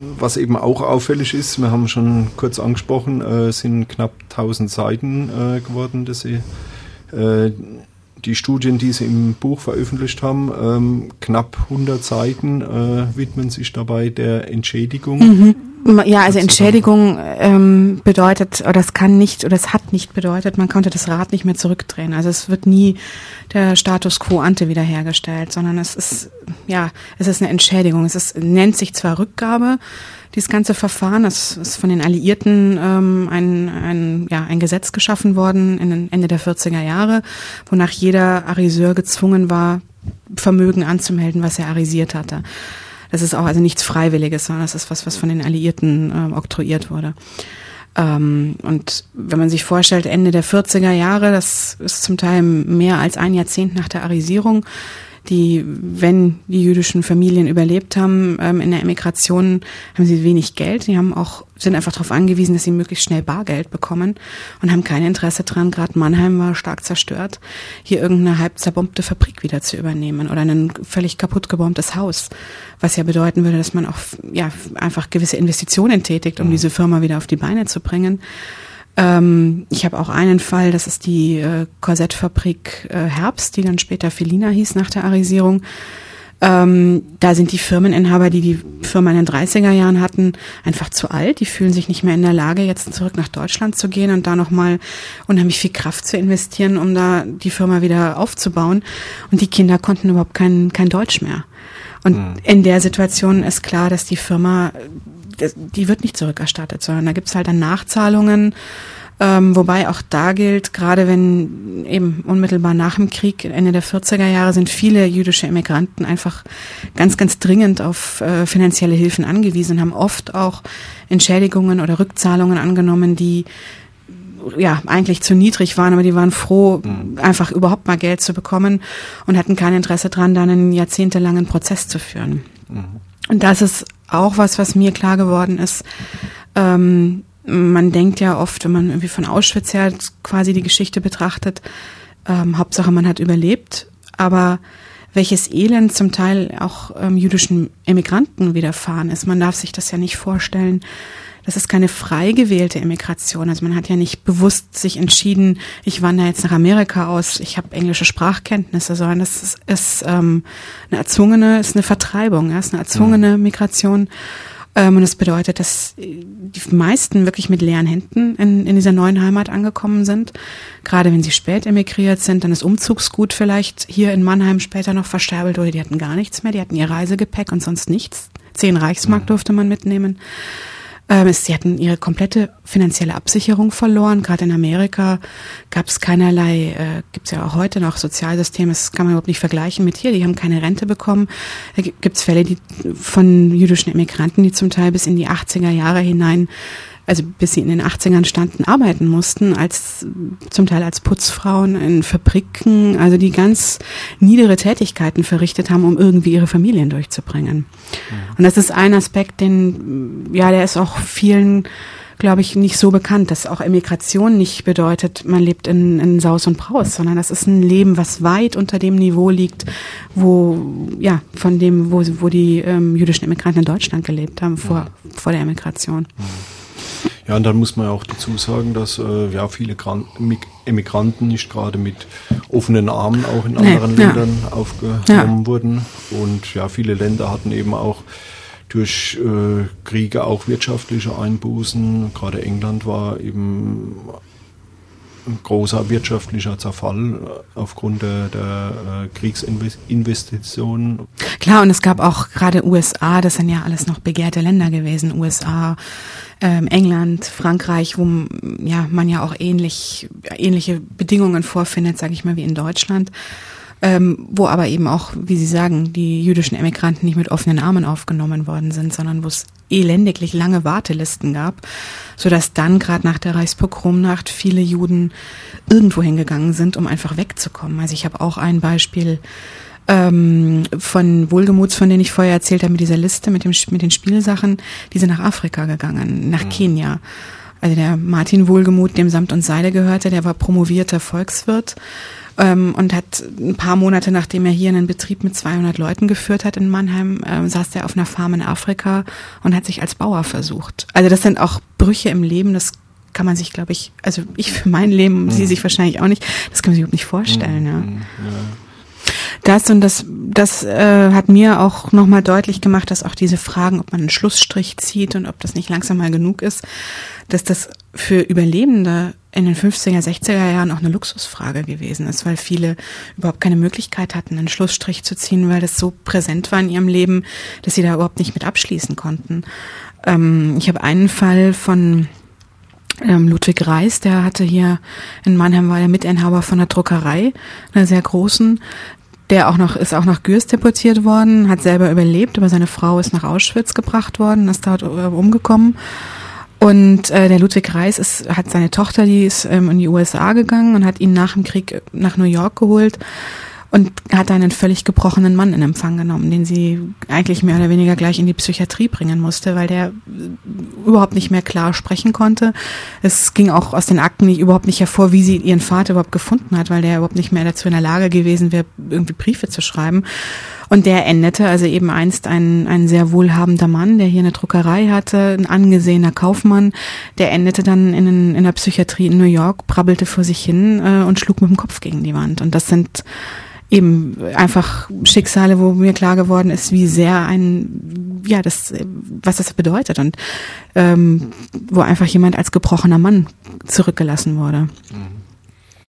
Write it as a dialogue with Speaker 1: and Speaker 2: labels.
Speaker 1: Was eben auch auffällig ist, wir haben schon kurz angesprochen, äh, sind knapp 1000 Seiten äh, geworden, dass sie äh, die Studien, die sie im Buch veröffentlicht haben, ähm, knapp 100 Seiten äh, widmen sich dabei der Entschädigung.
Speaker 2: Mhm. Ja, also Entschädigung ähm, bedeutet, oder es kann nicht, oder es hat nicht bedeutet, man konnte das Rad nicht mehr zurückdrehen. Also es wird nie der Status quo ante wiederhergestellt, sondern es ist, ja, es ist eine Entschädigung. Es ist, nennt sich zwar Rückgabe, dieses ganze Verfahren, das ist von den Alliierten ähm, ein, ein, ja, ein Gesetz geschaffen worden in den Ende der 40er Jahre, wonach jeder Ariseur gezwungen war, Vermögen anzumelden, was er arisiert hatte. Das ist auch also nichts Freiwilliges, sondern das ist was, was von den Alliierten äh, oktroyiert wurde. Ähm, und wenn man sich vorstellt, Ende der 40er Jahre, das ist zum Teil mehr als ein Jahrzehnt nach der Arisierung, die, wenn die jüdischen Familien überlebt haben ähm, in der Emigration, haben sie wenig Geld. Die haben auch sind einfach darauf angewiesen, dass sie möglichst schnell Bargeld bekommen und haben kein Interesse dran. Gerade Mannheim war stark zerstört, hier irgendeine halb zerbombte Fabrik wieder zu übernehmen oder ein völlig kaputt gebombtes Haus, was ja bedeuten würde, dass man auch ja einfach gewisse Investitionen tätigt, um diese Firma wieder auf die Beine zu bringen. Ähm, ich habe auch einen Fall, das ist die äh, Korsettfabrik äh, Herbst, die dann später Felina hieß nach der Arisierung. Ähm, da sind die Firmeninhaber, die die Firma in den 30er Jahren hatten, einfach zu alt. Die fühlen sich nicht mehr in der Lage, jetzt zurück nach Deutschland zu gehen und da nochmal unheimlich viel Kraft zu investieren, um da die Firma wieder aufzubauen. Und die Kinder konnten überhaupt kein, kein Deutsch mehr. Und mhm. in der Situation ist klar, dass die Firma die wird nicht zurückerstattet, sondern da gibt's halt dann Nachzahlungen. Ähm, wobei auch da gilt, gerade wenn eben unmittelbar nach dem Krieg, Ende der 40er Jahre, sind viele jüdische Immigranten einfach ganz, ganz dringend auf äh, finanzielle Hilfen angewiesen, haben oft auch Entschädigungen oder Rückzahlungen angenommen, die ja eigentlich zu niedrig waren, aber die waren froh, mhm. einfach überhaupt mal Geld zu bekommen und hatten kein Interesse dran, dann einen jahrzehntelangen Prozess zu führen. Mhm. Und das ist auch was, was mir klar geworden ist. Ähm, man denkt ja oft, wenn man irgendwie von Auschwitz her quasi die Geschichte betrachtet, ähm, Hauptsache man hat überlebt, aber welches Elend zum Teil auch ähm, jüdischen Emigranten widerfahren ist. Man darf sich das ja nicht vorstellen, das ist keine frei gewählte Immigration. Also man hat ja nicht bewusst sich entschieden, ich wandere jetzt nach Amerika aus, ich habe englische Sprachkenntnisse, sondern das ist, ist ähm, eine erzwungene, ist eine Vertreibung, ja, ist eine erzwungene mhm. Migration. Ähm, und das bedeutet, dass die meisten wirklich mit leeren Händen in, in dieser neuen Heimat angekommen sind. Gerade wenn sie spät emigriert sind, dann ist Umzugsgut vielleicht hier in Mannheim später noch versterbelt oder die hatten gar nichts mehr, die hatten ihr Reisegepäck und sonst nichts. Zehn Reichsmark durfte man mitnehmen. Ähm, sie hatten ihre komplette finanzielle Absicherung verloren. Gerade in Amerika gab es keinerlei, äh, gibt es ja auch heute noch Sozialsysteme, das kann man überhaupt nicht vergleichen mit hier. Die haben keine Rente bekommen. Da gibt es Fälle die, von jüdischen Immigranten, die zum Teil bis in die 80er Jahre hinein also bis sie in den 80ern standen, arbeiten mussten, als zum Teil als Putzfrauen in Fabriken, also die ganz niedere Tätigkeiten verrichtet haben, um irgendwie ihre Familien durchzubringen. Mhm. Und das ist ein Aspekt, den, ja, der ist auch vielen, glaube ich, nicht so bekannt, dass auch Emigration nicht bedeutet, man lebt in, in Saus und Braus, sondern das ist ein Leben, was weit unter dem Niveau liegt, wo, ja, von dem, wo, wo die ähm, jüdischen Immigranten in Deutschland gelebt haben, vor, mhm. vor der Emigration. Mhm.
Speaker 1: Ja, und dann muss man auch dazu sagen, dass äh, ja viele Gran Emigranten nicht gerade mit offenen Armen auch in anderen nee, Ländern ja. aufgenommen ja. wurden. Und ja, viele Länder hatten eben auch durch äh, Kriege auch wirtschaftliche Einbußen. Gerade England war eben ein großer wirtschaftlicher Zerfall äh, aufgrund der, der äh, Kriegsinvestitionen.
Speaker 2: Klar, und es gab auch gerade USA, das sind ja alles noch begehrte Länder gewesen, USA, ähm, England, Frankreich, wo ja man ja auch ähnlich ähnliche Bedingungen vorfindet, sage ich mal, wie in Deutschland. Ähm, wo aber eben auch, wie Sie sagen, die jüdischen Emigranten nicht mit offenen Armen aufgenommen worden sind, sondern wo es elendiglich lange Wartelisten gab, so dass dann gerade nach der Reichspogromnacht viele Juden irgendwo hingegangen sind, um einfach wegzukommen. Also ich habe auch ein Beispiel ähm, von Wohlgemuts, von denen ich vorher erzählt habe, mit dieser Liste, mit, dem, mit den Spielsachen, die sind nach Afrika gegangen, nach mhm. Kenia. Also der Martin Wohlgemut, dem Samt und Seide gehörte, der war promovierter Volkswirt ähm, und hat ein paar Monate, nachdem er hier einen Betrieb mit 200 Leuten geführt hat in Mannheim, ähm, saß er auf einer Farm in Afrika und hat sich als Bauer versucht. Also das sind auch Brüche im Leben, das kann man sich, glaube ich, also ich für mein Leben, mhm. sie sich wahrscheinlich auch nicht, das kann man sich überhaupt nicht vorstellen. Mhm. Ja. ja. Das und das, das äh, hat mir auch nochmal deutlich gemacht, dass auch diese Fragen, ob man einen Schlussstrich zieht und ob das nicht langsam mal genug ist, dass das für Überlebende in den 50er, 60er Jahren auch eine Luxusfrage gewesen ist, weil viele überhaupt keine Möglichkeit hatten, einen Schlussstrich zu ziehen, weil das so präsent war in ihrem Leben, dass sie da überhaupt nicht mit abschließen konnten. Ähm, ich habe einen Fall von ähm, Ludwig Reis, der hatte hier in Mannheim war der Mitinhaber von der Druckerei, einer sehr großen, der auch noch ist auch nach Gürs deportiert worden, hat selber überlebt, aber seine Frau ist nach Auschwitz gebracht worden, ist dort äh, umgekommen. Und äh, der Ludwig Reis ist, hat seine Tochter, die ist ähm, in die USA gegangen und hat ihn nach dem Krieg nach New York geholt und hat einen völlig gebrochenen Mann in Empfang genommen, den sie eigentlich mehr oder weniger gleich in die Psychiatrie bringen musste, weil der überhaupt nicht mehr klar sprechen konnte. Es ging auch aus den Akten nicht, überhaupt nicht hervor, wie sie ihren Vater überhaupt gefunden hat, weil der überhaupt nicht mehr dazu in der Lage gewesen wäre, irgendwie Briefe zu schreiben. Und der endete, also eben einst ein, ein sehr wohlhabender Mann, der hier eine Druckerei hatte, ein angesehener Kaufmann, der endete dann in, in der Psychiatrie in New York, prabbelte vor sich hin äh, und schlug mit dem Kopf gegen die Wand. Und das sind eben einfach Schicksale, wo mir klar geworden ist, wie sehr ein, ja, das, was das bedeutet und ähm, wo einfach jemand als gebrochener Mann zurückgelassen wurde. Mhm.